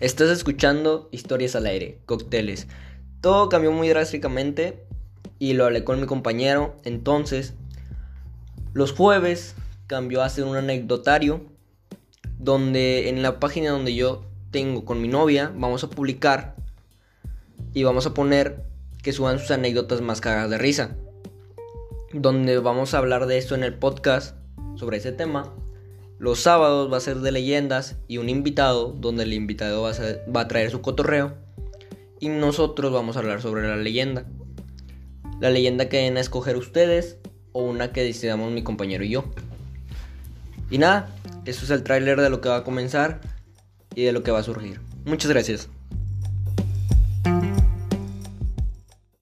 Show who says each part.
Speaker 1: Estás escuchando Historias al aire, cócteles. Todo cambió muy drásticamente y lo hablé con mi compañero. Entonces, los jueves cambió a ser un anecdotario donde en la página donde yo tengo con mi novia vamos a publicar y vamos a poner que suban sus anécdotas más cagadas de risa. Donde vamos a hablar de esto en el podcast sobre ese tema. Los sábados va a ser de leyendas y un invitado, donde el invitado va a, traer su cotorreo. Y nosotros vamos a hablar sobre la leyenda. La leyenda que deben escoger ustedes o una que decidamos mi compañero y yo. Y nada, eso es el tráiler de lo que va a comenzar y de lo que va a surgir. Muchas gracias.